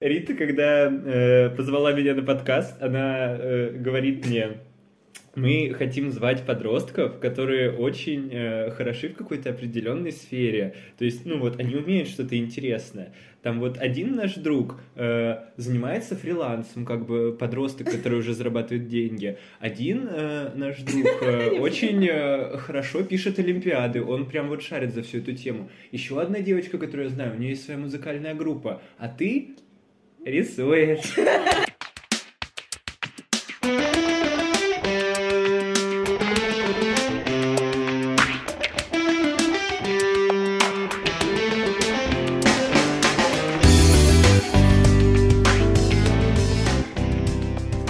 Рита, когда э, позвала меня на подкаст, она э, говорит мне, мы хотим звать подростков, которые очень э, хороши в какой-то определенной сфере. То есть, ну вот, они умеют что-то интересное. Там вот один наш друг э, занимается фрилансом, как бы подросток, который уже зарабатывает деньги. Один э, наш друг э, очень э, хорошо пишет олимпиады, он прям вот шарит за всю эту тему. Еще одна девочка, которую я знаю, у нее есть своя музыкальная группа. А ты рисуешь.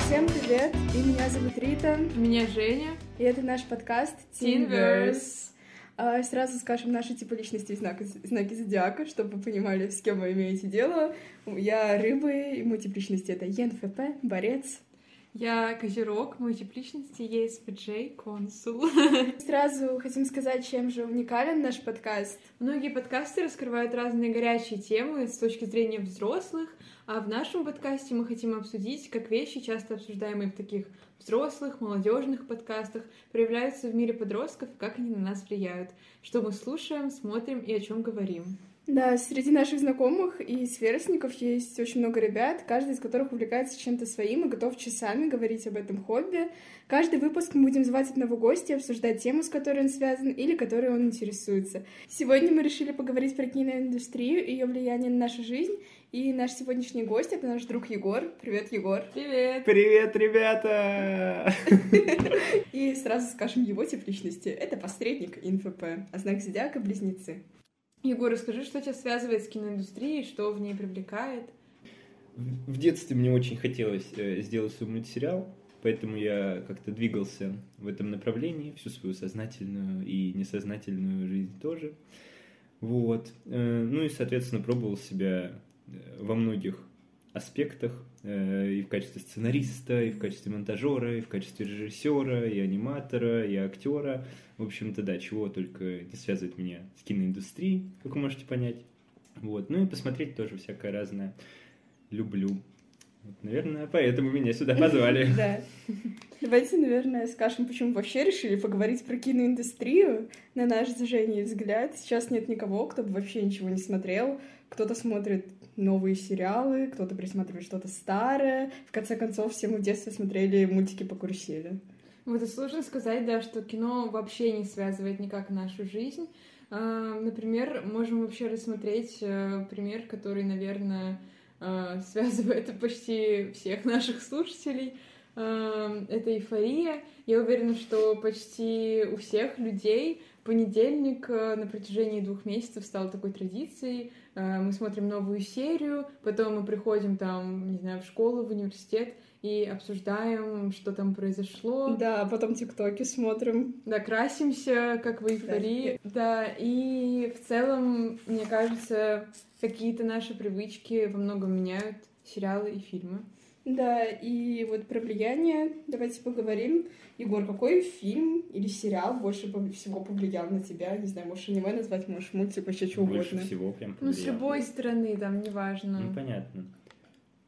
Всем привет, и меня зовут Рита, Меня Женя. и это наш подкаст Teenverse. А, Сразу скажем наши типы личности и знаки, знаки зодиака, чтобы вы понимали, с кем вы имеете дело. Я рыбы, и мой тип личности это ЕНФП, борец. Я Козерог, мой тип личности ESFJ, консул. Сразу хотим сказать, чем же уникален наш подкаст. Многие подкасты раскрывают разные горячие темы с точки зрения взрослых, а в нашем подкасте мы хотим обсудить, как вещи, часто обсуждаемые в таких взрослых, молодежных подкастах, проявляются в мире подростков и как они на нас влияют, что мы слушаем, смотрим и о чем говорим. Да, среди наших знакомых и сверстников есть очень много ребят, каждый из которых увлекается чем-то своим и готов часами говорить об этом хобби. Каждый выпуск мы будем звать одного гостя и обсуждать тему, с которой он связан или которой он интересуется. Сегодня мы решили поговорить про киноиндустрию и ее влияние на нашу жизнь. И наш сегодняшний гость — это наш друг Егор. Привет, Егор. Привет! Привет, ребята! И сразу скажем его тип личности. Это посредник ИНФП, а знак зодиака — близнецы. Егор, расскажи, что тебя связывает с киноиндустрией, что в ней привлекает? В детстве мне очень хотелось э, сделать свой мультсериал, поэтому я как-то двигался в этом направлении всю свою сознательную и несознательную жизнь тоже. Вот. Э, Ну и, соответственно, пробовал себя э, во многих аспектах и в качестве сценариста, и в качестве монтажера, и в качестве режиссера, и аниматора, и актера. В общем-то, да, чего только не связывает меня с киноиндустрией, как вы можете понять. Вот. Ну и посмотреть тоже всякое разное люблю. Вот, наверное, поэтому меня сюда позвали. Да. Давайте, наверное, скажем, почему вообще решили поговорить про киноиндустрию. На наш с Женей взгляд, сейчас нет никого, кто бы вообще ничего не смотрел. Кто-то смотрит новые сериалы, кто-то присматривает что-то старое. В конце концов, все мы в детстве смотрели мультики по карусели. Вот и сложно сказать, да, что кино вообще не связывает никак нашу жизнь. А, Например, можем вообще рассмотреть э, пример, который, наверное, э, связывает почти всех наших слушателей. Э, Это эйфория. Я уверена, что почти у всех людей понедельник э, на протяжении двух месяцев стал такой традицией. Э, Мы смотрим новую серию, потом мы приходим там, не знаю, в школу, в университет и обсуждаем, что там произошло. Да, потом тиктоки смотрим. Да, красимся, как в эйфории. Да, и в целом, мне кажется, какие-то наши привычки во многом меняют сериалы и фильмы. Да, и вот про влияние давайте поговорим. Егор, какой фильм или сериал больше всего повлиял на тебя? Не знаю, можешь аниме назвать, можешь мультик, вообще что Больше угодно. всего прям Ну, с повлиял. любой стороны, там, неважно. Ну, понятно.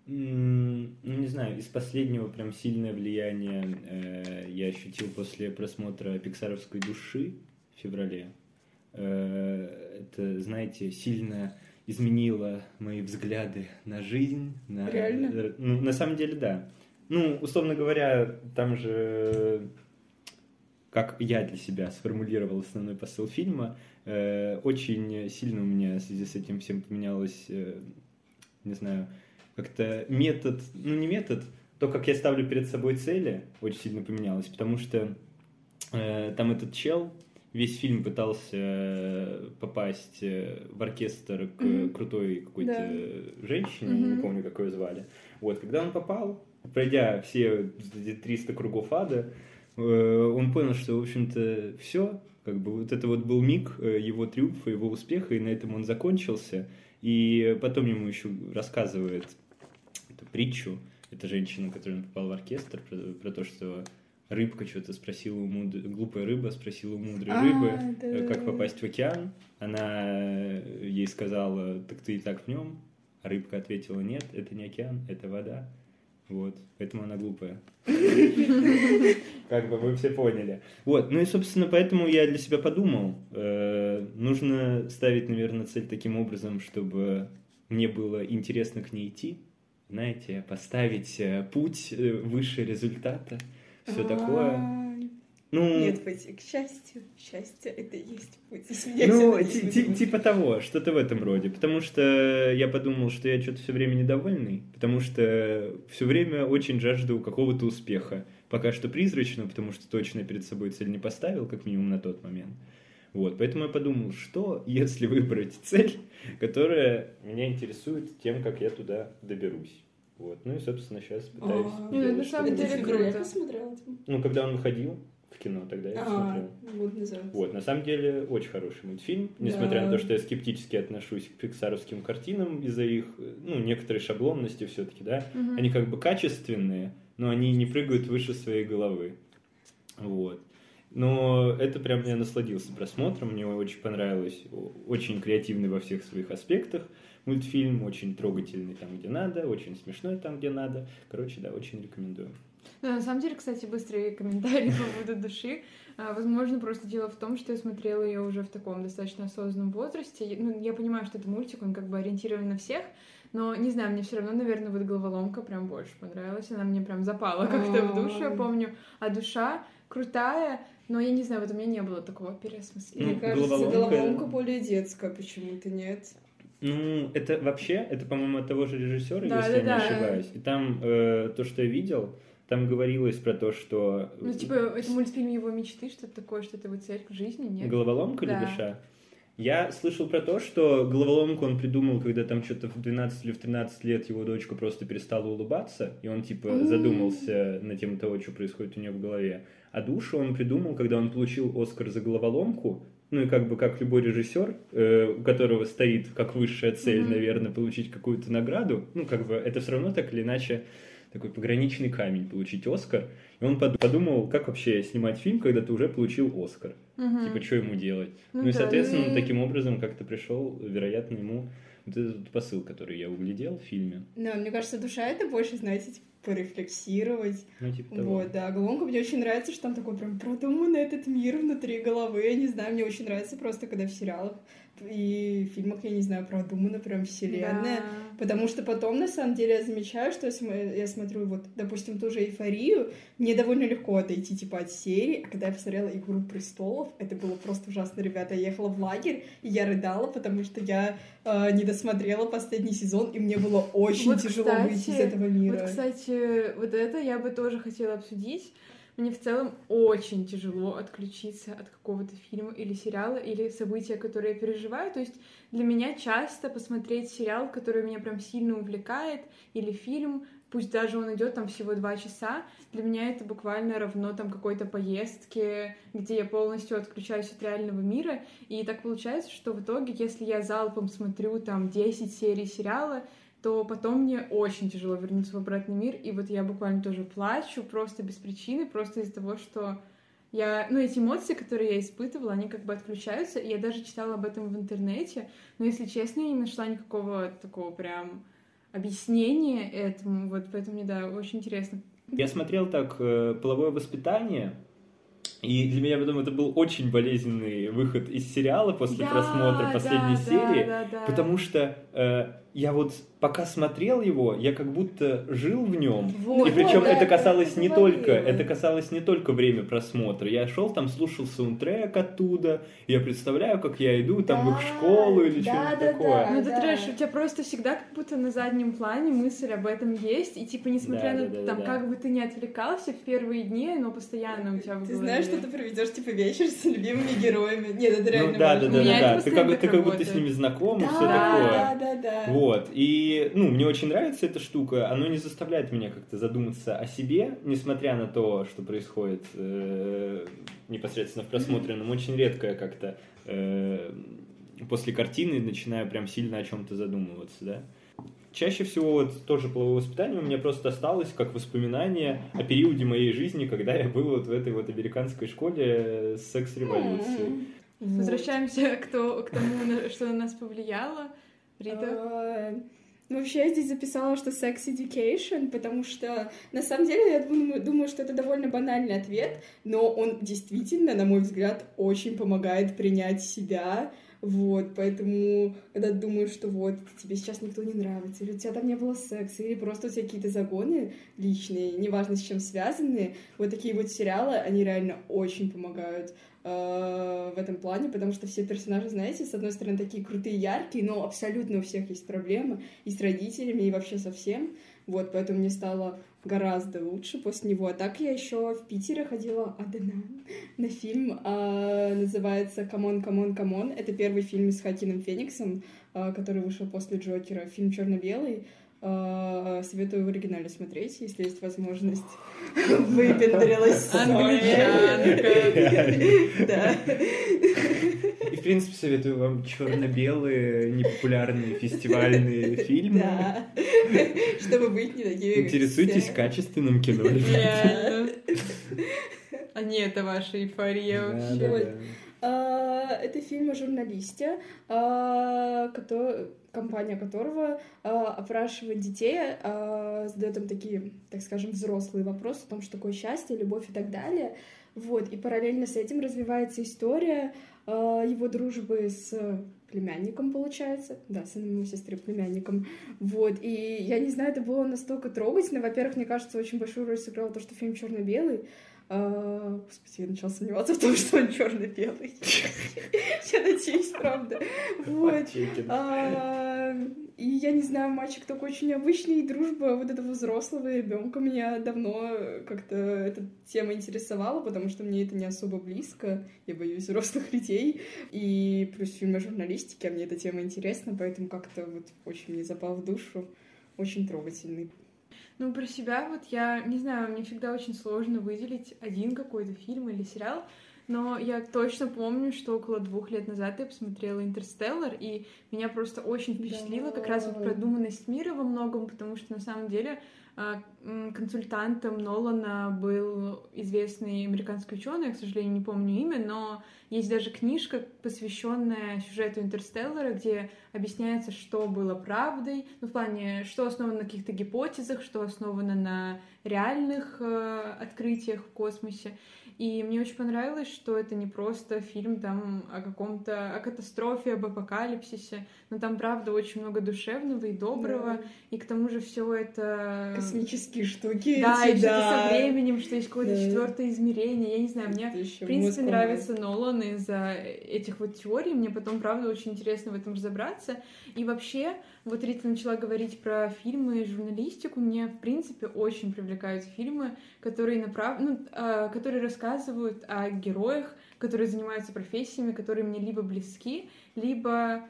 Ну, не знаю, из последнего прям сильное влияние э, я ощутил после просмотра «Пиксаровской души» в феврале. Э, это, знаете, сильно изменило мои взгляды на жизнь. На... Реально? Ну, на самом деле, да. Ну, условно говоря, там же, как я для себя сформулировал основной посыл фильма, э, очень сильно у меня в связи с этим всем поменялось, э, не знаю, как-то метод, ну не метод, то, как я ставлю перед собой цели, очень сильно поменялось, потому что э, там этот чел весь фильм пытался э, попасть э, в оркестр к Мгм. крутой какой-то Да. женщине, не Мгм. помню, как ее звали. Вот, когда он попал, пройдя все эти 300 кругов ада, э, он понял, что, в общем-то, все, как бы вот это вот был миг его триумфа, его успеха, и на этом он закончился. И потом ему еще рассказывает эту притчу, эта женщина, которая попала в оркестр, про, про то, что рыбка что-то спросила у мудрой, глупая рыба спросила у мудрой А, рыбы, да. э, как попасть в океан. Она э, ей сказала, так ты и так в нем. А рыбка ответила, нет, это не океан, это вода. Вот, поэтому она глупая. Как бы вы все поняли. Вот, ну и, собственно, поэтому я для себя подумал, э, нужно ставить, наверное, цель таким образом, чтобы мне было интересно к ней идти, знаете, поставить путь выше результата, все такое. Ну, Нет пути к счастью. Счастье — это и есть путь. Ну, типа того, что-то в этом роде. Потому что я подумал, что я что-то все время недовольный, потому что все время очень жажду какого-то успеха. Пока что призрачно, потому что точно перед собой цель не поставил, как минимум на тот момент. Вот, поэтому я подумал, что если выбрать цель, которая меня интересует тем, как я туда доберусь. Вот, ну и, собственно, сейчас пытаюсь... А, ну, на самом деле круто. Ну, когда он выходил, кино, тогда я а, смотрел. Вот, на самом деле, очень хороший мультфильм, несмотря на то, что я скептически отношусь к пиксаровским картинам из-за их, ну, некоторой шаблонности все-таки, да. Они как бы качественные, но они не прыгают выше своей головы. Вот. Но это прям я насладился просмотром, мне очень понравилось, очень креативный во всех своих аспектах мультфильм, очень трогательный там, где надо, очень смешной там, где надо. Короче, да, очень рекомендую. Да, на самом деле, кстати, быстрые комментарии по поводу души. А, возможно, просто дело в том, что я смотрела ее уже в таком достаточно осознанном возрасте. Ну, я понимаю, что это мультик, он как бы ориентирован на всех, но не знаю, мне все равно, наверное, вот головоломка прям больше понравилась. Она мне прям запала как-то в душу, я помню. А душа крутая, но я не знаю, вот у меня не было такого переосмысления. Мне кажется, головоломка более детская, почему-то нет. Ну, это вообще, это, по-моему, от того же режиссера, да, если да, я не да. ошибаюсь. И там э, то, что я видел, там говорилось про то, что... Ну, типа, это мультфильм его мечты, что-то такое, что это его цель в жизни, нет? Головоломка да. или душа? Я слышал про то, что головоломку он придумал, когда там что-то в 12 или в 13 лет его дочка просто перестала улыбаться, и он типа задумался на тему того, что происходит у нее в голове. А душу он придумал, когда он получил Оскар за головоломку, ну и как бы как любой режиссер, э, у которого стоит как высшая цель, mm-hmm. наверное, получить какую-то награду, ну как бы это все равно так или иначе такой пограничный камень получить Оскар. И он подумал, как вообще снимать фильм, когда ты уже получил Оскар. Угу. Типа, что ему делать? Ну, ну и, соответственно, ну... таким образом как-то пришел, вероятно, ему вот этот посыл, который я углядел в фильме. Да, мне кажется, душа это больше, знаете, типа, порефлексировать. Ну, типа того. Вот, да. Головоломка мне очень нравится, что там такой прям продуманный этот мир внутри головы. Я не знаю, мне очень нравится просто, когда в сериалах и в фильмах, я не знаю, продумана прям вселенная. Да. Потому что потом, на самом деле, я замечаю, что если я смотрю, вот, допустим, ту же эйфорию, мне довольно легко отойти, типа, от серии. А когда я посмотрела «Игру престолов», это было просто ужасно, ребята. Я ехала в лагерь, и я рыдала, потому что я э, не досмотрела последний сезон, и мне было очень вот, тяжело кстати, выйти из этого мира. Вот, кстати, вот это я бы тоже хотела обсудить мне в целом очень тяжело отключиться от какого-то фильма или сериала, или события, которые я переживаю. То есть для меня часто посмотреть сериал, который меня прям сильно увлекает, или фильм, пусть даже он идет там всего два часа, для меня это буквально равно там какой-то поездке, где я полностью отключаюсь от реального мира. И так получается, что в итоге, если я залпом смотрю там 10 серий сериала, то потом мне очень тяжело вернуться в обратный мир, и вот я буквально тоже плачу просто без причины, просто из-за того, что я, ну, эти эмоции, которые я испытывала, они как бы отключаются, и я даже читала об этом в интернете, но, если честно, я не нашла никакого такого прям объяснения этому, вот поэтому мне, да, очень интересно. Я смотрел так э, «Половое воспитание», и для меня потом это был очень болезненный выход из сериала после да, просмотра последней да, серии, да, да, да. потому что я вот пока смотрел его, я как будто жил в нем. Вот, и причем вот, это касалось не только, это касалось не только время просмотра. Я шел там, слушал саундтрек оттуда, я представляю, как я иду там да, в их школу или да, что-нибудь да, такое. Да, ну это трэш, у тебя просто всегда как будто на заднем плане мысль об этом есть, и типа несмотря да, на да, там да, как бы ты не отвлекался в первые дни, но постоянно у тебя Ты знаешь, что ты проведешь типа вечер с любимыми героями. Нет, это реально ну, да, да, да, да, да. Ты как, ты как будто с ними знаком и все такое. Да, да, да. Вот. И ну, мне очень нравится эта штука, оно не заставляет меня как-то задуматься о себе, несмотря на то, что происходит э, непосредственно в просмотренном. Очень редко я как-то э, после картины начинаю прям сильно о чем-то задумываться, да. Чаще всего вот тоже половое воспитание у меня просто осталось как воспоминание о периоде моей жизни, когда я был вот в этой вот американской школе секс-революции. Возвращаемся к, то, к тому, что на нас повлияло. Ну, вообще, я здесь записала, что sex education, потому что, на самом деле, я думаю, думаю, что это довольно банальный ответ, но он действительно, на мой взгляд, очень помогает принять себя, вот, поэтому, когда думаешь, что вот, тебе сейчас никто не нравится, или у тебя там не было секса, или просто у тебя какие-то загоны личные, неважно с чем связанные, вот такие вот сериалы, они реально очень помогают в этом плане, потому что все персонажи, знаете, с одной стороны, такие крутые, яркие, но абсолютно у всех есть проблемы и с родителями, и вообще со всем. Вот, поэтому мне стало гораздо лучше после него. А так я еще в Питере ходила одна на фильм, а, называется «C'mon, c'mon, c'mon». Это первый фильм с Хоакином Фениксом, а, который вышел после Джокера. Фильм черно-белый. А, советую в оригинале смотреть, если есть возможность. Выпендрилась. Англичанка. Да. И, в принципе, советую вам черно-белые, непопулярные фестивальные фильмы. Да. Чтобы быть не такими, Интересуйтесь все. качественным кино, ребята. А не, это ваша эйфория Да, вообще. да, Вот. да. А, Это фильм о журналисте, а, кото- компания которого а, опрашивает детей, а, задает им такие, так скажем, взрослые вопросы о том, что такое счастье, любовь и так далее. Вот, и параллельно с этим развивается история а, его дружбы с племянником, получается, да, сыном его сестры, племянником, вот, и я не знаю, это было настолько трогательно, во-первых, мне кажется, очень большую роль сыграло то, что фильм черно-белый, а, Господи, я начала сомневаться в том, что он черно-белый. Я надеюсь, правда. Вот. А, И я не знаю, мальчик такой очень необычный, и дружба вот этого взрослого ребенка меня давно как-то эта тема интересовала, потому что мне это не особо близко. Я боюсь взрослых людей. И плюс фильм о журналистике, а мне эта тема интересна, поэтому как-то вот очень мне запал в душу. Очень трогательный. Ну, про себя вот я, не знаю, мне всегда очень сложно выделить один какой-то фильм или сериал, но я точно помню, что около двух лет назад я посмотрела «Интерстеллар», и меня просто очень впечатлила как раз вот Да. продуманность мира во многом, потому что на самом деле консультантом Нолана был известный американский ученый, я, к сожалению, не помню имя, но есть даже книжка, посвященная сюжету Интерстеллара, где объясняется, что было правдой, ну, в плане, что основано на каких-то гипотезах, что основано на реальных э, открытиях в космосе. И мне очень понравилось, что это не просто фильм там о каком-то, о катастрофе, об апокалипсисе, но там, правда, очень много душевного и доброго, Да. и к тому же все это... Космические штуки. Да, эти, и что-то да. со временем, что есть какое-то Да. четвертое измерение. Я не знаю, мне Это ещё в принципе нравится Нолан из-за этих вот теорий. Мне потом, правда, очень интересно в этом разобраться. И вообще, вот Рита начала говорить про фильмы и журналистику. Мне, в принципе, очень привлекают фильмы, которые, направ... ну, а, которые рассказывают о героях, которые занимаются профессиями, которые мне либо близки, либо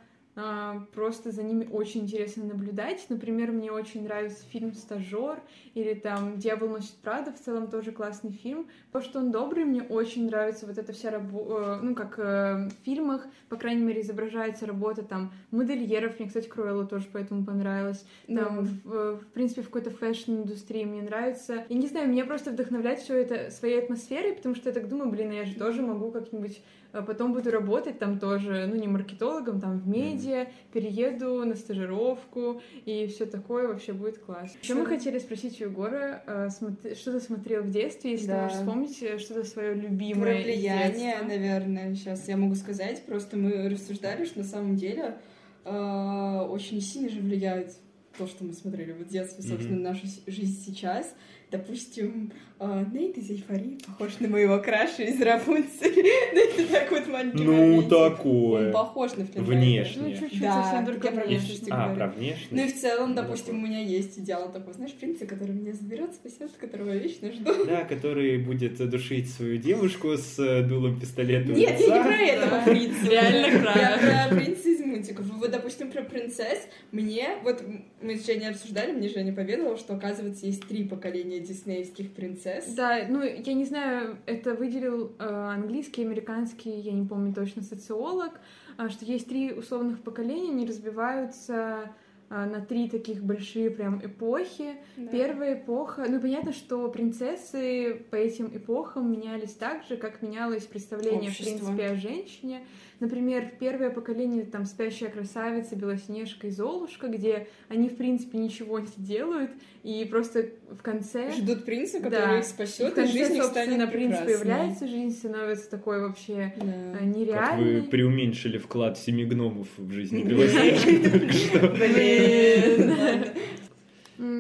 просто за ними очень интересно наблюдать. Например, мне очень нравится фильм «Стажер» или там «Дьявол носит Прада», в целом тоже классный фильм. Потому что он добрый, мне очень нравится вот эта вся работа, ну, как э, в фильмах, по крайней мере, изображается работа там модельеров. Мне, кстати, Круэлла тоже поэтому понравилась. Там, Да. в, э, в принципе, в какой-то фэшн-индустрии мне нравится. Я не знаю, меня просто вдохновляет все это своей атмосферой, потому что я так думаю, блин, я же тоже могу как-нибудь а потом буду работать там тоже, ну, не маркетологом, там в медиа, перееду на стажировку, и все такое вообще будет классно. Еще мы хотели спросить у Егора, а, что ты смотрел в детстве, если Да. ты можешь вспомнить э, что-то свое Про любимое из влияние, наверное, сейчас я могу сказать. Просто мы рассуждали, что на самом деле э, очень сильно же влияет то, что мы смотрели в детстве, собственно, на нашу жизнь сейчас. Допустим, э, Нейт из «Эйфории» похож на моего краша из «Рапунцель». Ну, это так вот маленький Ну, такое. Он похож на Флинн Внешне. Ну, чуть-чуть, Да, совсем только я про внешне. внешность А, говорю. про внешность? Ну и в целом, Ну, допустим, у меня есть идеал такой, знаешь, принца, который меня заберет, спасет, которого я вечно жду. Да, который будет душить свою девушку с э, дулом пистолета Нет, я не про этого принца. Реально Я края. про принца из мультиков. Вот, допустим, про принцесс. Мне, вот мы с Женей обсуждали, мне Женя поведала, что, оказывается, есть три поколения диснеевских принцесс. Да, ну, я не знаю, это выделил э, английский, американский, я не помню точно, социолог, а, что есть три условных поколения, они разбиваются а, на три таких большие прям эпохи. Да. Первая эпоха, ну понятно, что принцессы по этим эпохам менялись так же, как менялось представление, Общество. в принципе, о женщине. Например, первое поколение, там, «Спящая красавица», «Белоснежка» и «Золушка», где они, в принципе, ничего не делают, и просто в конце... Ждут принца, Да. который их в спасет, и конце, жизнь их собственно, станет принц прекрасной. появляется, жизнь становится такой вообще Да. э, Как вы нереальной. преуменьшили вклад семи гномов в жизни Белоснежки только что. Блин.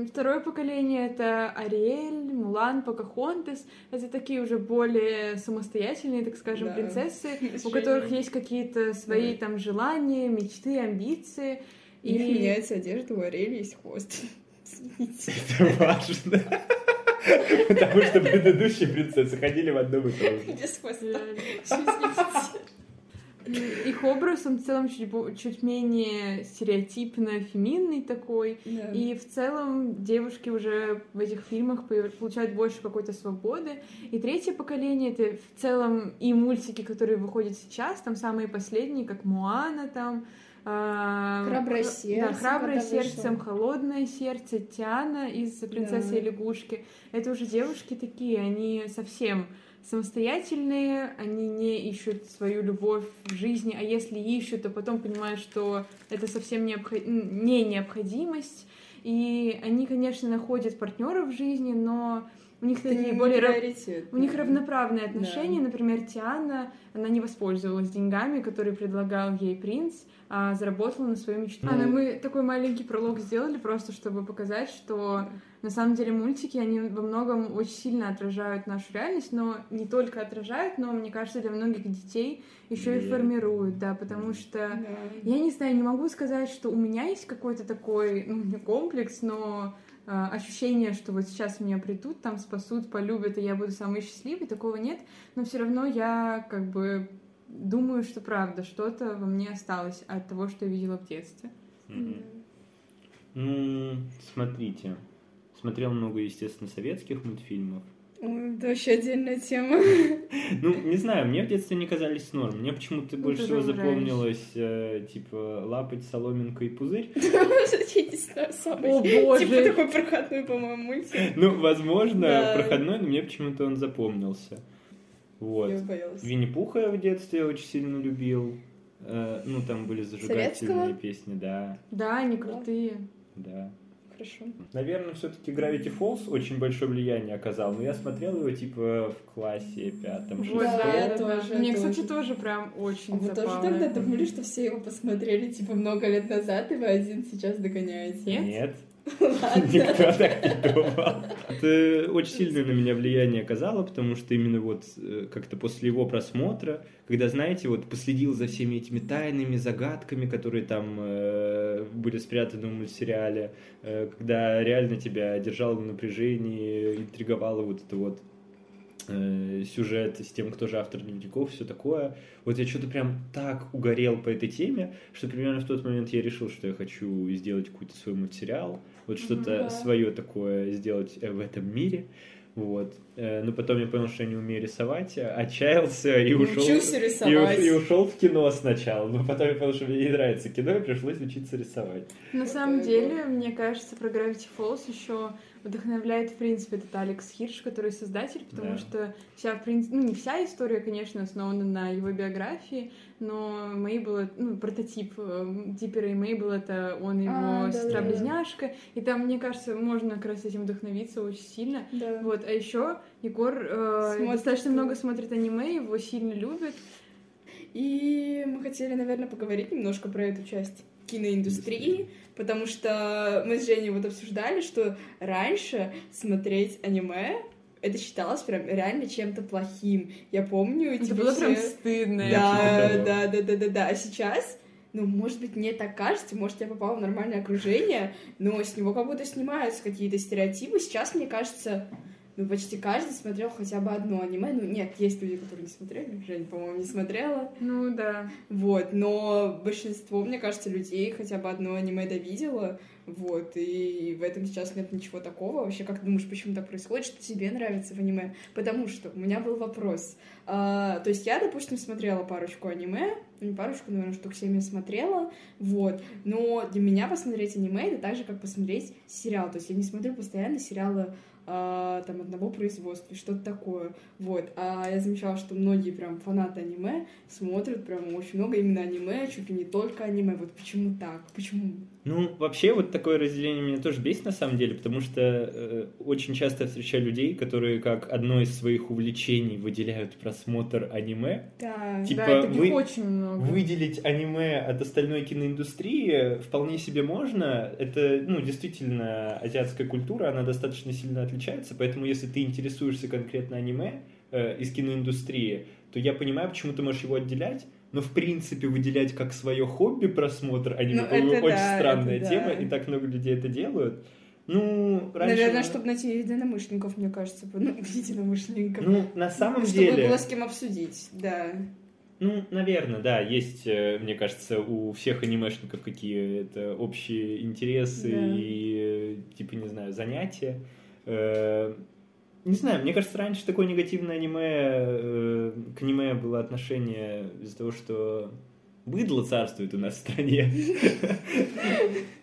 Второе поколение — это Ариэль, Мулан, Покахонтес. Это такие уже более самостоятельные, так скажем, Да. принцессы, у которых есть какие-то свои Да. там желания, мечты, амбиции. У них меняется одежда, у Ариэли есть хвост. Это важно. Потому что предыдущие принцессы ходили в одном и том же. Без хвоста. Их образ, он в целом чуть, чуть менее стереотипно феминный такой. Да. И в целом девушки уже в этих фильмах получают больше какой-то свободы. И третье поколение — это в целом и мультики, которые выходят сейчас, там самые последние, как Муана там. а, «Храброе хра- сердце», Да, «Храброе когда сердце», вышло. «Холодное сердце», Тиана из «Принцессы Да. и лягушки». Это уже девушки такие, они совсем самостоятельные, они не ищут свою любовь в жизни, а если ищут, то потом понимают, что это совсем необхо- не необходимость. И они, конечно, находят партнеров в жизни, но у них Это такие не более рав- у них равноправные отношения. Да. Например, Тиана, она не воспользовалась деньгами, которые предлагал ей принц, а заработала на свою мечту. А, ну мы такой маленький пролог сделали просто, чтобы показать, что на самом деле мультики, они во многом очень сильно отражают нашу реальность, но не только отражают, но, мне кажется, для многих детей еще и формируют, да, потому что Да. я не знаю, не могу сказать, что у меня есть какой-то такой, ну, не комплекс, но ощущение, что вот сейчас меня придут, там спасут, полюбят, и я буду самой счастливой, такого нет. Но все равно я как бы думаю, что правда, что-то во мне осталось от того, что я видела в детстве. Ну, смотрите. Смотрел много, естественно, советских мультфильмов. Это вообще отдельная тема. Ну, не знаю, мне в детстве не казались норм. Мне почему-то больше всего запомнилось, э, типа, лапать соломинка и пузырь. О, боже! Типа такой проходной, по-моему, мультик. Ну, возможно, проходной, но мне почему-то он запомнился. Вот. Винни-Пуха я в детстве очень сильно любил. Э, Ну, там были зажигательные песни, да, Да, они крутые. да. Хорошо. Наверное, все-таки Gravity Falls очень большое влияние оказал, но я смотрел его типа в классе пятом, Вот, Да, шестом. да, я да, да. тоже, Мне, тоже. кстати, тоже прям очень А вы тоже тогда думали, что все его посмотрели, типа, много лет назад, и вы один сейчас догоняете? Нет? Никто так не думал. Это очень сильно на меня влияние оказало, потому что именно вот э, как-то после его просмотра, когда, знаете, вот последил за всеми этими тайными загадками, которые там э, были спрятаны в мультсериале, э, когда реально тебя держало в напряжении, интриговало вот это вот э, сюжет с тем, кто же автор дневников, все такое. Вот я что-то прям так угорел по этой теме, что примерно в тот момент я решил, что я хочу сделать какой-то свой мультсериал, вот что-то Да. свое такое сделать э, в этом мире. Вот. Э, Но потом я понял, что я не умею рисовать, а отчаялся и ушел. И, и ушел в кино сначала, но потом я понял, что мне не нравится кино, и пришлось учиться рисовать. На самом деле, мне кажется, про Gravity Falls еще вдохновляет, в принципе, этот Алекс Хирш, который создатель, потому Да. что вся, в принципе, ну, не вся история, конечно, основана на его биографии, но Мейбл, это- ну, прототип э, Диппера и Мейбл, это он и его А, сестра-близняшка, и там, мне кажется, можно как раз этим вдохновиться очень сильно. Да. Вот, а еще Егор э, Смотрит, достаточно много смотрит аниме, его сильно любит. И мы хотели, наверное, поговорить немножко про эту часть киноиндустрии, потому что мы с Женей вот обсуждали, что раньше смотреть аниме это считалось прям реально чем-то плохим. Я помню, Это было прям все- стыдно. Да, да, да, да, да, да. А сейчас, ну, может быть, мне так кажется, может, я попала в нормальное окружение, но с него как будто снимаются какие-то стереотипы. Сейчас, мне кажется, ну, почти каждый смотрел хотя бы одно аниме. Ну, нет, есть люди, которые не смотрели. Женя, по-моему, не смотрела. Ну да. Вот, но большинство, мне кажется, людей хотя бы одно аниме довидело. Вот, и в этом сейчас нет ничего такого. Вообще, как ты думаешь, почему так происходит, что тебе нравится в аниме? Потому что у меня был вопрос. А, то есть я, допустим, смотрела парочку аниме, ну, не парочку, наверное, штук 7 я смотрела, вот. Но для меня посмотреть аниме — это так же, как посмотреть сериал. То есть я не смотрю постоянно сериалы а, там одного производства, что-то такое. Вот. А я замечала, что многие прям фанаты аниме смотрят прям очень много именно аниме, чуть ли не только аниме. Вот почему так? Почему? Ну, вообще, вот такое разделение меня тоже бесит на самом деле, потому что э, очень часто я встречаю людей, которые как одно из своих увлечений выделяют просмотр аниме. Да, Типа, да, таких вы- очень много. Выделить аниме от остальной киноиндустрии вполне себе можно. Это, ну, действительно, азиатская культура, она достаточно сильно отличается, поэтому если ты интересуешься конкретно аниме э, из киноиндустрии, то я понимаю, почему ты можешь его отделять, но в принципе выделять как свое хобби просмотр аниме, Ну, по-моему, очень да, странная это тема, да. и так много людей это делают. Ну, раньше... Наверное, чтобы найти единомышленников, мне кажется. Ну, единомышленников. Ну, на самом чтобы деле... было с кем обсудить, да. Ну, наверное, да, есть, э, мне кажется, у всех анимешников какие-то общие интересы Да. и, э, типа, не знаю, занятия. Не знаю, мне кажется, раньше такое негативное аниме, э, к аниме было отношение из-за того, что быдло царствует у нас в стране.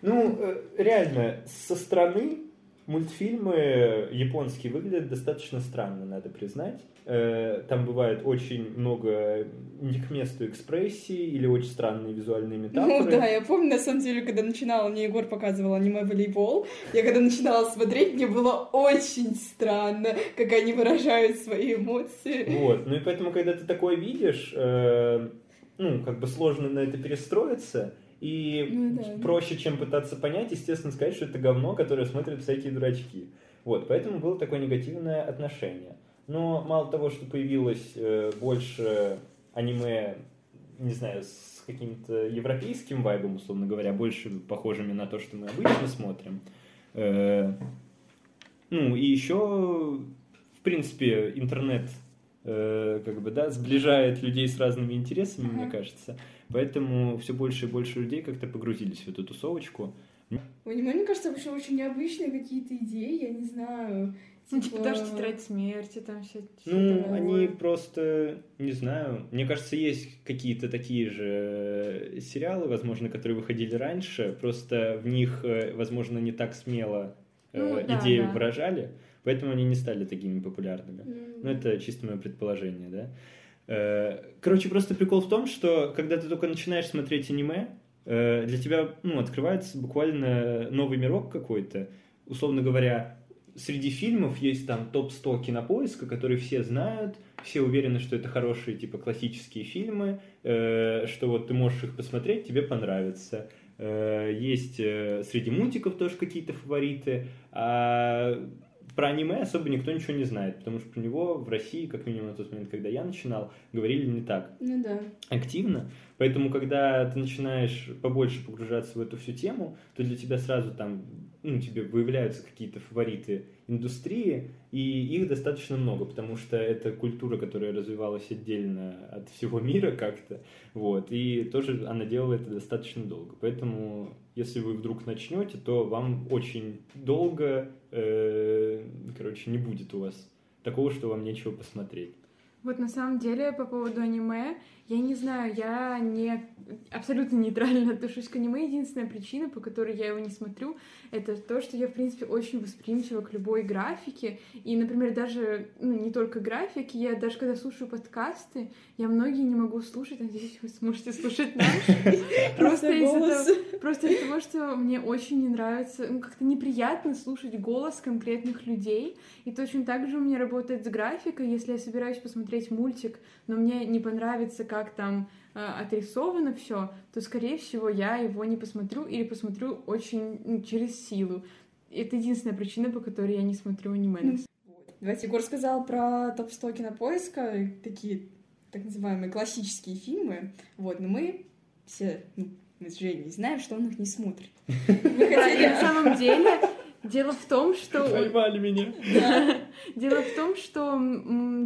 Ну, э, реально, со стороны мультфильмы японские выглядят достаточно странно, надо признать. Э, Там бывает очень много не к месту экспрессии или очень странные визуальные метафоры. Ну да, я помню, на самом деле, когда начинала, мне Егор показывал аниме-волейбол, я когда начинала смотреть, мне было очень странно, как они выражают свои эмоции. Вот, ну и поэтому, когда ты такое видишь, э, ну, как бы сложно на это перестроиться, и Ну да. проще, чем пытаться понять, естественно, сказать, что это говно, которое смотрят всякие дурачки. Вот, поэтому было такое негативное отношение. Но мало того, что появилось э, больше аниме, не знаю, с каким-то европейским вайбом, условно говоря, больше похожими на то, что мы обычно смотрим, э, ну, и еще, в принципе, интернет э, как бы, да, сближает людей с разными интересами, мне Ага. кажется. Поэтому все больше и больше людей как-то погрузились в эту тусовочку. У аниме, мне кажется, вообще очень необычные какие-то идеи, я не знаю. Ну, типа даже тетрадь смерти, там все. Ну, такое. они просто, не знаю, мне кажется, есть какие-то такие же э, сериалы, возможно, которые выходили раньше, просто в них, э, возможно, не так смело э, Ну, да, идею да. выражали, поэтому они не стали такими популярными. М. Ну, это чисто мое предположение, да. Э, Короче, просто прикол в том, что когда ты только начинаешь смотреть аниме, э, для тебя, ну, открывается буквально новый мирок какой-то. Условно говоря, среди фильмов есть там топ-100 кинопоиска, которые все знают, все уверены, что это хорошие, типа, классические фильмы, э, что вот ты можешь их посмотреть, тебе понравится. Есть среди мультиков тоже какие-то фавориты, а про аниме особо никто ничего не знает, потому что про него в России, как минимум на тот момент, когда я начинал, говорили не так Ну да. активно. Поэтому, когда ты начинаешь побольше погружаться в эту всю тему, то для тебя сразу там, ну, тебе выявляются какие-то фавориты индустрии, и их достаточно много, потому что это культура, которая развивалась отдельно от всего мира как-то, вот, и тоже она делала это достаточно долго. Поэтому, если вы вдруг начнете, то вам очень долго, э, короче, не будет у вас такого, что вам нечего посмотреть. Вот на самом деле по поводу аниме, я не знаю, я не абсолютно нейтрально отношусь к аниме. Единственная причина, по которой я его не смотрю, это то, что я, в принципе, очень восприимчива к любой графике. И, например, даже, ну, не только графики, я даже когда слушаю подкасты, я многие не могу слушать, надеюсь, вы сможете слушать наш. Просто из-за голос. того, просто из-за того, что мне очень не нравится, ну, как-то неприятно слушать голос конкретных людей. И точно так же у меня работает с графикой. Если я собираюсь посмотреть мультик, но мне не понравится, как там э, отрисовано все, то, скорее всего, я его не посмотрю или посмотрю очень ну, через силу. Это единственная причина, по которой я не смотрю аниме. Давайте, Егор сказал про топ-100 кинопоиска, такие так называемые классические фильмы. Вот, но мы все, ну, мы с Женей знаем, что он их не смотрит. Мы хотели... на самом деле, дело в том, что... Поймали меня. Дело в том, что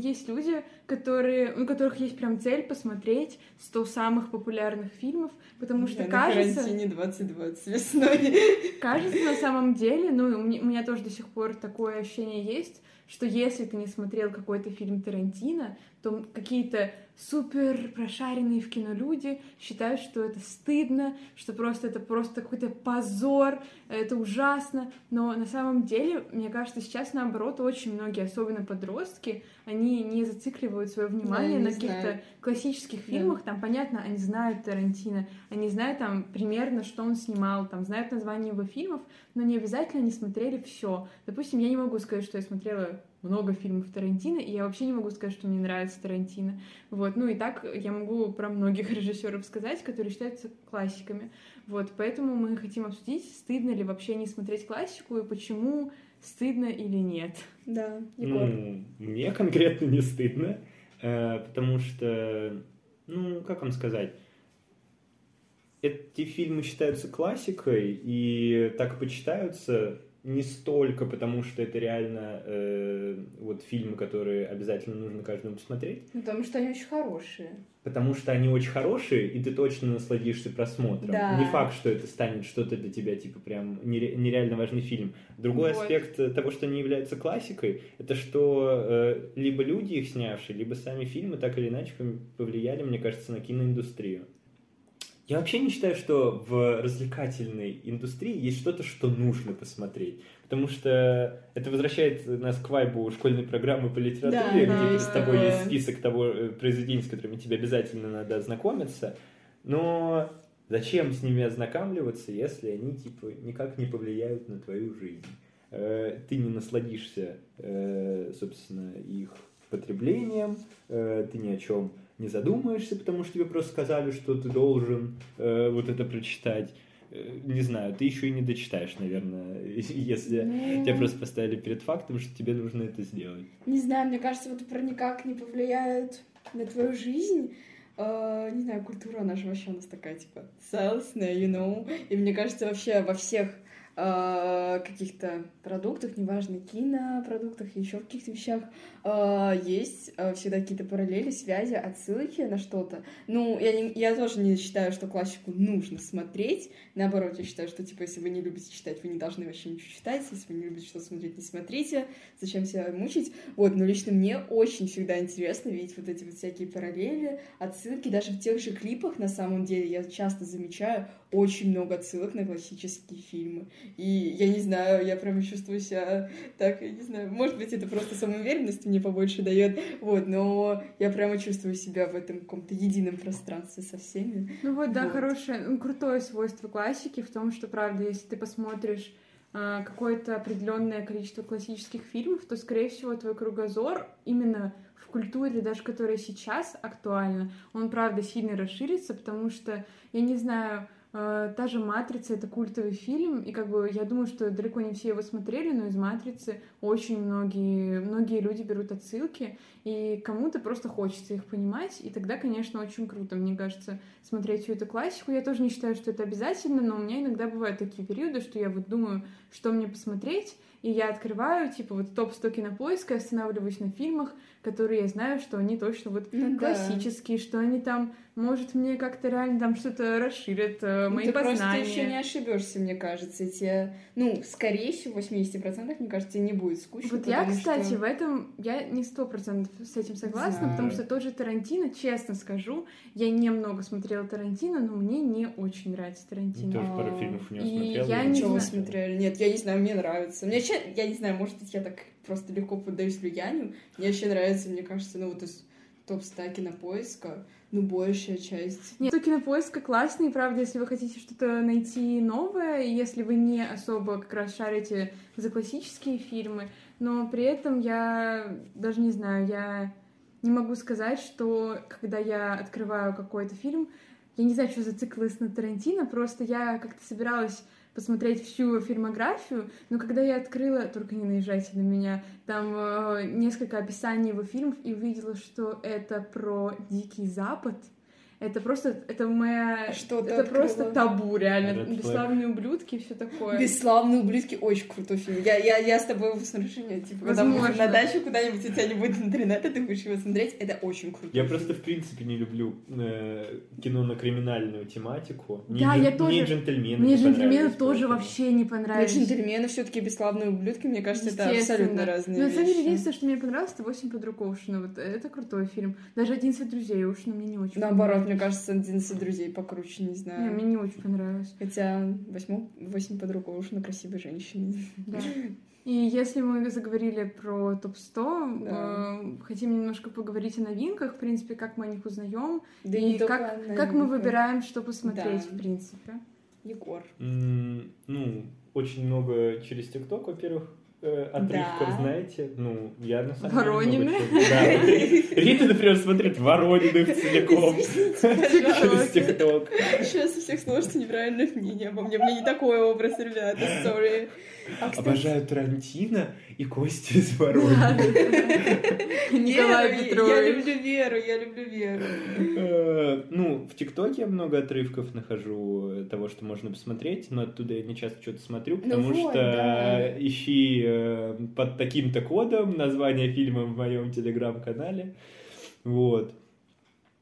есть люди, которые, у которых есть прям цель посмотреть 100 самых популярных фильмов, потому что на кажется, карантине 2020 весной. кажется на самом деле, ну, у меня, у меня тоже до сих пор такое ощущение есть, что если ты не смотрел какой-то фильм Тарантино, то какие-то супер прошаренные в кино люди считают, что это стыдно, что просто это просто какой-то позор, это ужасно. Но на самом деле, мне кажется, сейчас наоборот очень многие, особенно подростки, они не зацикливают свое внимание да, на каких-то классических фильмах. Да. Там, понятно, они знают Тарантино, они знают там примерно, что он снимал, там знают название его фильмов, но не обязательно не смотрели все. Допустим, я не могу сказать, что я смотрела много фильмов Тарантино, и я вообще не могу сказать, что мне нравится Тарантино. Вот, ну и так я могу про многих режиссеров сказать, которые считаются классиками. Вот, поэтому мы хотим обсудить, стыдно ли вообще не смотреть классику и почему стыдно или нет. Да, Егор. Ну, мне конкретно не стыдно, э, потому что, ну, как вам сказать, эти фильмы считаются классикой и так почитаются не столько потому, что это реально э, вот фильмы, которые обязательно нужно каждому посмотреть. Ну, потому что они очень хорошие. Потому что они очень хорошие, и ты точно насладишься просмотром. Да. Не факт, что это станет что-то для тебя, типа, прям нереально важный фильм. Другой вот. аспект того, что они являются классикой, это что э, либо люди их снявшие, либо сами фильмы так или иначе повлияли, мне кажется, на киноиндустрию. Я вообще не считаю, что в развлекательной индустрии есть что-то, что нужно посмотреть. Потому что это возвращает нас к вайбу школьной программы по литературе, да, где да, с тобой да. есть список того э, произведений, с которыми тебе обязательно надо ознакомиться. Но зачем с ними ознакомливаться, если они типа никак не повлияют на твою жизнь? Э, ты не насладишься, э, собственно, их потреблением, ты ни о чем не задумаешься, потому что тебе просто сказали, что ты должен э, вот это прочитать. Э, не знаю, ты еще и не дочитаешь, наверное, если ну... тебя просто поставили перед фактом, что тебе нужно это сделать. Не знаю, мне кажется, вот про никак не повлияют на твою жизнь. Uh, не знаю, культура наша вообще у нас такая, типа, целостная, you know. И мне кажется, вообще во всех uh, каких-то продуктах, неважно, кинопродуктах, еще в каких-то вещах, э, есть э, всегда какие-то параллели, связи, отсылки на что-то. Ну, я, не, я тоже не считаю, что классику нужно смотреть. Наоборот, я считаю, что, типа, если вы не любите читать, вы не должны вообще ничего читать. Если вы не любите что-то смотреть, не смотрите. Зачем себя мучить? Вот, но лично мне очень всегда интересно видеть вот эти вот всякие параллели, отсылки. Даже в тех же клипах, на самом деле, я часто замечаю очень много отсылок на классические фильмы. И я не знаю, я прям чувствую себя так, я не знаю, может быть, это просто самоуверенность мне побольше дает, вот, но я прямо чувствую себя в этом каком-то едином пространстве со всеми. Ну вот, да, вот. хорошее, ну, крутое свойство классики в том, что, правда, если ты посмотришь э, какое-то определенное количество классических фильмов, то, скорее всего, твой кругозор именно в культуре, даже которая сейчас актуальна, он, правда, сильно расширится, потому что, я не знаю, та же «Матрица» — это культовый фильм, и как бы я думаю, что далеко не все его смотрели, но из «Матрицы» очень многие, многие люди берут отсылки, и кому-то просто хочется их понимать, и тогда, конечно, очень круто, мне кажется, смотреть всю эту классику. Я тоже не считаю, что это обязательно, но у меня иногда бывают такие периоды, что я вот думаю, что мне посмотреть, и я открываю, типа, вот топ-100 кинопоиска, останавливаюсь на фильмах, которые я знаю, что они точно вот ну, классические, да. что они там, может, мне как-то реально там что-то расширят э, ну, мои ты познания. Просто еще не ошибешься, мне кажется. Тебе, ну, скорее всего, в 80% мне кажется, тебе не будет скучно. Вот я, кстати, что... в этом, я не сто процентов с этим согласна, Знаю. потому что тот же Тарантино, честно скажу, я немного смотрела Тарантино, но мне не очень нравится Тарантино. Тоже пару фильмов него смотрела. я не знаю. смотрели? Нет, я не знаю, мне нравится. Мне, я не знаю, может быть, я так просто легко поддаюсь влиянию. Мне вообще нравится, мне кажется, ну вот из топ-100 кинопоиска, ну, большая часть. Нет, кинопоиска классный, правда, если вы хотите что-то найти новое, если вы не особо как раз шарите за классические фильмы, но при этом я даже не знаю, я не могу сказать, что когда я открываю какой-то фильм, я не знаю, что зациклилась на Тарантино, просто я как-то собиралась посмотреть всю фильмографию, но когда я открыла, только не наезжайте на меня, там э, несколько описаний его фильмов и увидела, что это про Дикий Запад, Это просто, это моя... Что-то это открыла. просто табу, реально. Red flag. Бесславные ублюдки и все такое. Бесславные ублюдки очень крутой фильм. Я, я, я с тобой в снаружении, типа, когда Возможно. на дачу куда-нибудь, у тебя не будет интернета, ты будешь его смотреть, это очень круто. Я просто в принципе не люблю э, кино на криминальную тематику. Мне Да, я тоже. Мне джентльмены Мне не джентльмены тоже поэтому. вообще не понравились. джентльмены все-таки бесславные ублюдки, мне кажется, это абсолютно разные Но на самом деле, вещи. единственное, что мне понравилось, это «Восемь подруг Оушена». Вот это крутой фильм. Даже «Одиннадцать друзей Оушена» мне не очень Наоборот, мне кажется, «Одиннадцать друзей» покруче, не Не, знаю. мне не очень понравилось. Хотя восьму, восемь подруг Оушена красивой женщины. Да. И если мы заговорили про топ-100, Да. э, хотим немножко поговорить о новинках, в принципе, как мы о них узнаем, Да и не только как, на как мы выбираем, что посмотреть, Да. в принципе. Егор. М, Ну, очень много через ТикТок, во-первых, э, отрывков, Да. знаете. Ну, я на самом Воронины. деле чего- Да, Рита, например, смотрит Ворониных целиком через ТикТок. Сейчас у всех сложится неправильное мнение обо мне. Меня не такой образ, ребята, sorry. А, кстати, Обожаю Тарантино и Кости из Воронина. Николай Веру, Я Петрович. люблю Веру, я люблю Веру. Э, Ну, в ТикТоке я много отрывков нахожу э, того, что можно посмотреть, но оттуда я не часто что-то смотрю, потому Ну вот, что да. ищи э, под таким-то кодом название фильма в моем телеграм-канале. Вот.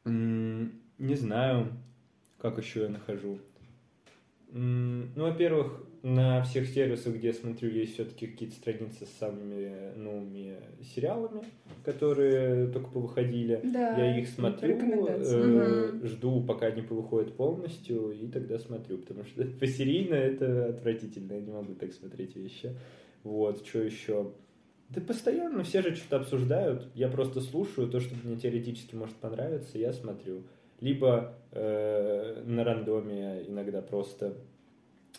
Не знаю, как еще я нахожу. Ну, во-первых, на всех сервисах, где я смотрю, есть все-таки какие-то страницы с самыми новыми сериалами, которые только повыходили. Да, Я их смотрю, э, Мгм. жду, пока они повыходят полностью, и тогда смотрю, потому что посерийно это отвратительно, я не могу так смотреть вещи. Вот, что еще? Да постоянно все же что-то обсуждают, я просто слушаю то, что мне теоретически может понравиться, я смотрю. Либо э, на рандоме иногда просто,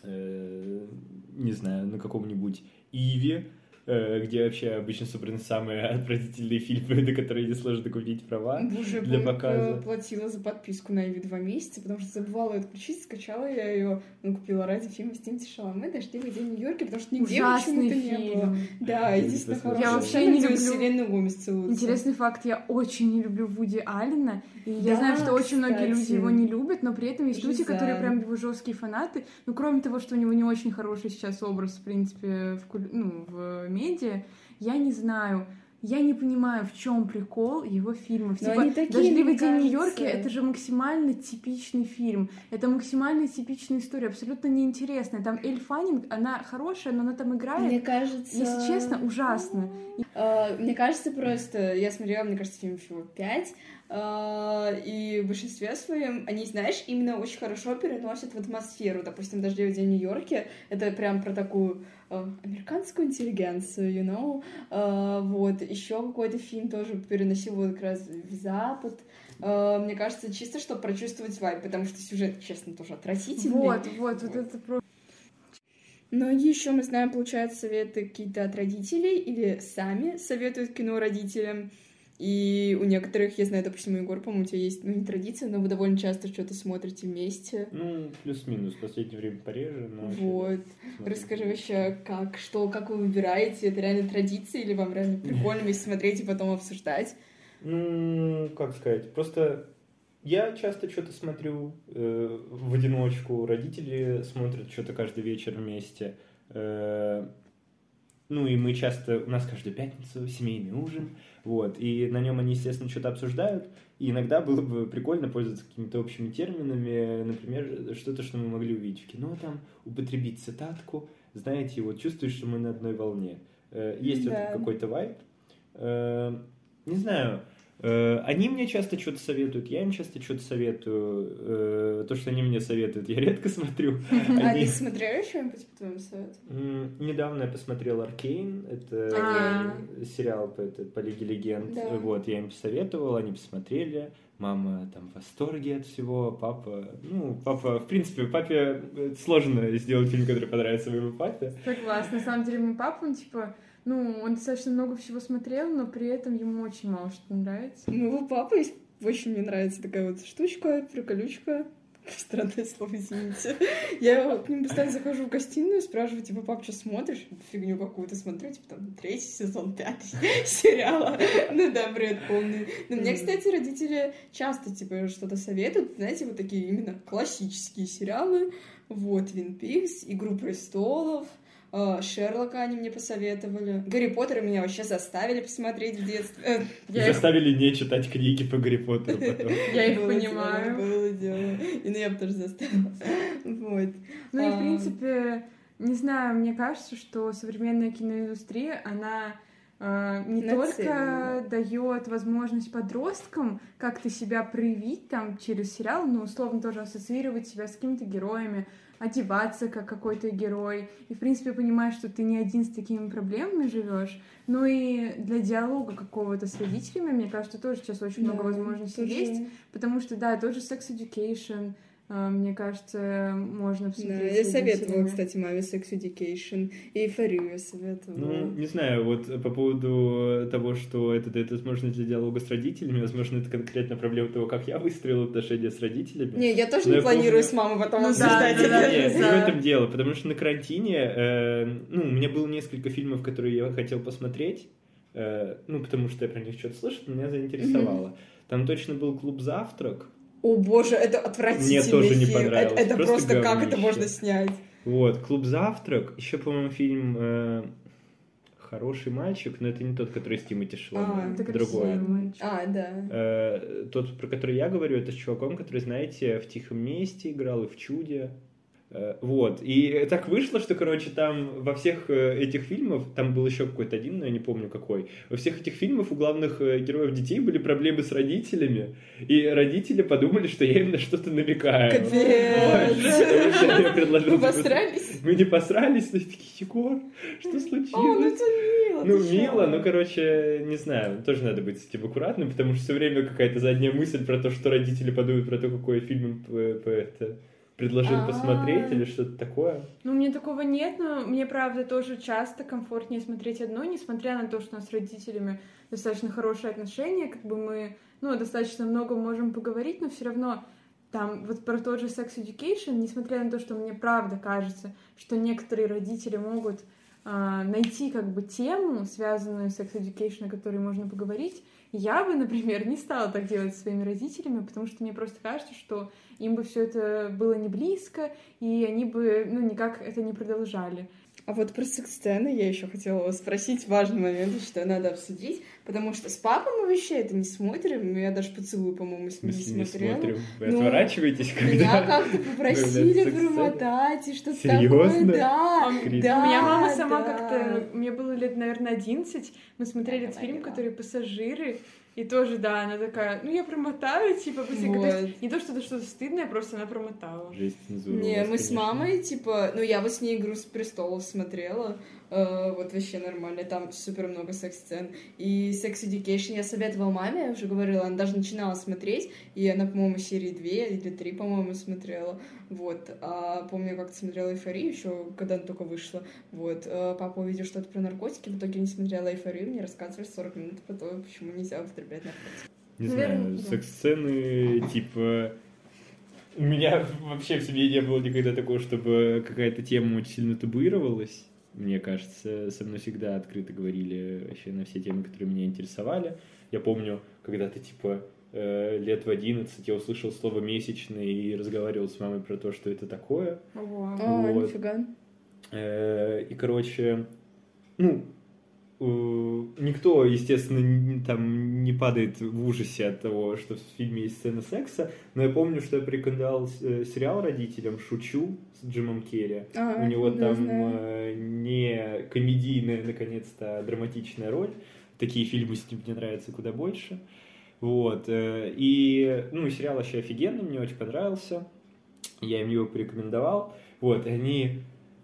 э, не знаю, на каком-нибудь Иве, где вообще обычно собраны самые отвратительные фильмы, на которые несложно купить права. Боже, для я показа. платила за подписку на Иви два месяца, потому что забывала ее отключить, скачала я ее, ну, купила ради фильма с Тимати Шаломе «Дождливый день в Нью-Йорке», потому что нигде почему-то не было. Да, единственное хорошее. Я вообще не люблю- Селена Гомес целуется. Интересный факт, я очень не люблю Вуди Аллена, и я Да, знаю, что очень многие люди его не любят, но при этом есть люди, которые прям его жесткие фанаты. Ну, кроме того, что у него не очень хороший сейчас образ, в принципе, в, ну, в медиа, я не знаю. Я не понимаю, в чем прикол его фильмов. Но типа, они такие, «Дождливый день в Нью-Йорке» — это же максимально типичный фильм. Это максимально типичная история, абсолютно неинтересная. Там Эль Фаннинг, она хорошая, но она там играет, Мне кажется... если честно, ужасно. А, Мне кажется, просто я смотрела, мне кажется, фильм всего пять, и в большинстве своем они, знаешь, именно очень хорошо переносят в атмосферу. Допустим, «Дождливый день в Нью-Йорке» — это прям про такую а, американскую интеллигенцию, you know. А, Вот, еще какой-то фильм тоже переносил вот как раз в Запад. А, Мне кажется, чисто, чтобы прочувствовать вайб, потому что сюжет, честно, тоже отвратительный. Вот, вот, вот это просто... Но еще мы знаем, получают советы какие-то от родителей или сами советуют кино родителям. И у некоторых, я знаю, допустим, у Егор, по-моему, у тебя есть, ну, не традиция, но вы довольно часто что-то смотрите вместе. Ну, плюс-минус, в последнее время пореже, но... Вот. Расскажи вообще, как, что, как вы выбираете? Это реально традиция или вам реально прикольно вместе смотреть и потом обсуждать? Ну, как сказать, просто я часто что-то смотрю э, в одиночку, родители смотрят что-то каждый вечер вместе. Э, ну и мы часто, у нас каждую пятницу семейный ужин, вот, и на нем они, естественно, что-то обсуждают, и иногда было бы прикольно пользоваться какими-то общими терминами, например, что-то, что мы могли увидеть в кино, там, употребить цитатку, знаете, вот чувствуешь, что мы на одной волне. Э, есть вот Да. какой-то вайб. Э, не знаю, Они мне часто что-то советуют, я им часто что-то советую. Э, То, что они мне советуют, я редко смотрю. А Они- ты смотрела что-нибудь по твоему совету? Недавно я посмотрел Аркейн, это А. э, сериал по, Лиге Легенд. Да. Вот, я им посоветовал, они посмотрели. Мама там в восторге от всего, папа... Ну, папа, в принципе, папе э, сложно сделать фильм, который понравится моему папе. Согласна. На самом деле, мой папа, он, типа, ну, он достаточно много всего смотрел, но при этом ему очень мало что нравится. У моего папы есть очень мне нравится такая вот штучка, приколючка. Странное слово, извините. Я к ним постоянно захожу в гостиную, спрашиваю, типа, пап, что смотришь? Фигню какую-то смотрю, типа, там, третий сезон, пятый сериала. Ну да, бред полный. Но мне, кстати, родители часто, типа, что-то советуют, знаете, вот такие именно классические сериалы. Вот, Твин Пикс, Игру престолов, Шерлока они мне посоветовали. Гарри Поттера меня вообще заставили посмотреть в детстве. Э, я заставили их... не читать книги по Гарри Поттеру потом. Я их понимаю. Было дело. И ну я бы тоже заставила. Вот. Ну и в принципе, не знаю, мне кажется, что современная киноиндустрия, она Uh, не только дает возможность подросткам как-то себя проявить там через сериал, но условно тоже ассоциировать себя с какими-то героями, одеваться как какой-то герой, и, в принципе, понимаешь, что ты не один с такими проблемами живешь. Ну и для диалога какого-то с родителями, мне кажется, тоже сейчас очень да, много возможностей тоже... есть, потому что, да, тот же Sex Education, а, мне кажется, можно посмотреть. Да, я советовала, кстати, маме Sex Education, и эйфорию я советовала. Ну, не знаю, вот по поводу того, что это дает возможность для диалога с родителями, возможно, это конкретно проблема того, как я выстроил отношения с родителями. Не, я тоже Но не я планирую помню... с мамой потом ну, обсуждать да, да, да, Нет, не в этом дело, потому что на карантине, э, ну, у меня было несколько фильмов, которые я хотел посмотреть, э, ну, потому что я про них что-то слышал, меня заинтересовало. Mm-hmm. Там точно был клуб «Завтрак», о боже, это отвратительно. Мне тоже не понравилось. Это, это просто, просто как это можно снять? Вот, клуб завтрак. Еще, по-моему, фильм э, Хороший мальчик, но это не тот, который с Тимати Шаломе. А, это другой. А, да. Э, тот, про который я говорю, это с чуваком, который, знаете, в Тихом месте играл и в Чуде. Э, вот. И так вышло, что, короче, там во всех э, этих фильмах, там был еще какой-то один, но я не помню какой, во всеих этих фильмах у главных э, героев детей были проблемы с родителями, и родители подумали, что я им на что-то намекаю. Капец! Мы посрались? Мы не посрались, но такие, Егор, что случилось? О, ну это мило. Ну, мило, но, короче, не знаю, тоже надо быть с этим аккуратным, потому что все время какая-то задняя мысль про то, что родители подумают про то, какой фильм это предложил А-а-а. посмотреть или что-то такое? Ну, у меня такого нет, но мне, правда, тоже часто комфортнее смотреть одно, несмотря на то, что у нас с родителями достаточно хорошие отношения, как бы мы, ну, достаточно много можем поговорить, но все равно там вот про тот же Sex Education, несмотря на то, что мне правда кажется, что некоторые родители могут найти как бы тему, связанную с Sex Education, о которой можно поговорить, я бы, например, не стала так делать со своими родителями, потому что мне просто кажется, что им бы все это было не близко, и они бы, ну, никак это не продолжали. А вот про секс-сцены я еще хотела вас спросить. Важный момент, что надо обсудить. Потому что с папой мы вообще это не смотрим. Я даже поцелую, по-моему, с ним не смотрела. смотрим. Вы ну, отворачиваетесь, когда... Меня как-то попросили промотать и что-то такое. Да, да. У меня мама сама да. как-то... Мне было лет, наверное, 11. Мы смотрели этот фильм, который «Пассажиры». И тоже, да, она такая, ну я промотаю, типа, быстренько. Вот. То есть, не то, что это что-то стыдное, просто она промотала. Жесть цензура. Не, мы конечно. с мамой, типа, ну я вот с ней «Игру с престолов» смотрела, вот вообще нормально, там супер много секс-сцен. И Sex Education я советовала маме, я уже говорила, она даже начинала смотреть, и она, по-моему, серии 2 или 3, по-моему, смотрела. Вот. А помню, как смотрела «Эйфорию» еще, когда она только вышла. Вот. А папа увидел что-то про наркотики, в итоге не смотрела «Эйфорию», мне рассказывали 40 минут про то, почему нельзя употреблять наркотики. Не знаю, секс-сцены, типа... У меня вообще в семье не было никогда такого, чтобы какая-то тема очень сильно табуировалась. Мне кажется, со мной всегда открыто говорили вообще на все темы, которые меня интересовали. Я помню, когда-то, типа, Э, лет в 11 я услышал слово «месячный» и разговаривал с мамой про то, что это такое. Ого. А, вот. нифига. Э, и, короче, ну, никто, естественно, там не падает в ужасе от того, что в фильме есть сцена секса, но я помню, что я порекомендовал э, сериал родителям «Шучу» с Джимом Керри. А, У него там знаю. не комедийная, наконец-то, а драматичная роль. Такие фильмы с ним мне нравятся куда больше. Вот. Э, и, ну, сериал вообще офигенный, мне очень понравился. Я им его порекомендовал. Вот, они...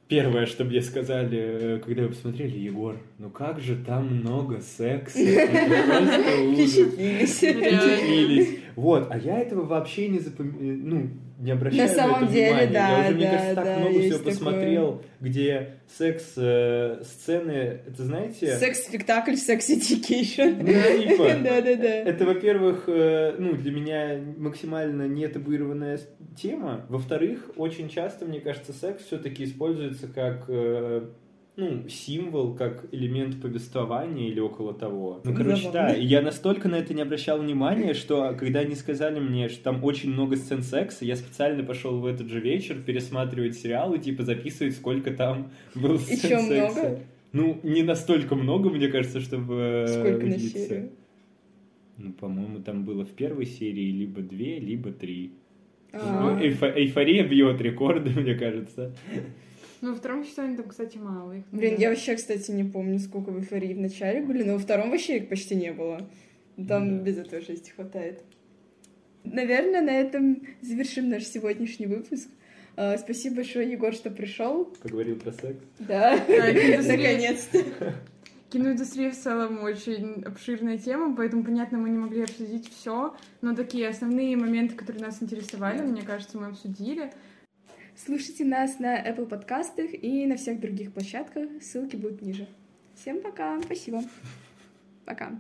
Первое, что мне сказали, э, когда вы посмотрели, Егор, ну как же там много секса. Впечатлились. Впечатлились. Вот, а я этого вообще не запоминал, ну, не обращаю На самом на это деле, внимания. да, Я уже, мне да, кажется, так да, много всего такое. посмотрел, где секс-сцены, это знаете... Секс-спектакль, секс-education. Ну, типа. Да-да-да. Это, во-первых, э, ну, для меня максимально не табуированная тема. Во-вторых, очень часто, мне кажется, секс все-таки используется как э, ну, символ, как элемент повествования или около того. Ну, короче, Забавно. да. И я настолько на это не обращал внимания, что когда они сказали мне, что там очень много сцен секса, я специально пошел в этот же вечер пересматривать сериал и типа записывать, сколько там было сцен чё, секса. много? Ну, не настолько много, мне кажется, чтобы э, Сколько на выделиться. серию? Ну, по-моему, там было в первой серии либо две, либо три. А. Ну, эйфо- эйфория бьет рекорды, мне кажется. Ну, во втором сезоне там, кстати, мало их. Блин, я вообще, кстати, не помню, сколько в эйфории в начале были, но во втором вообще их почти не было. Там Да. без этого жести хватает. Наверное, на этом завершим наш сегодняшний выпуск. А, Спасибо большое, Егор, что пришел. Поговорил про секс. Да, наконец-то. Киноиндустрия в целом очень обширная тема, поэтому, понятно, мы не могли обсудить все, но такие основные моменты, которые нас интересовали, мне кажется, мы обсудили. Слушайте нас на Apple подкастах и на всех других площадках. Ссылки будут ниже. Всем пока. Спасибо. Пока.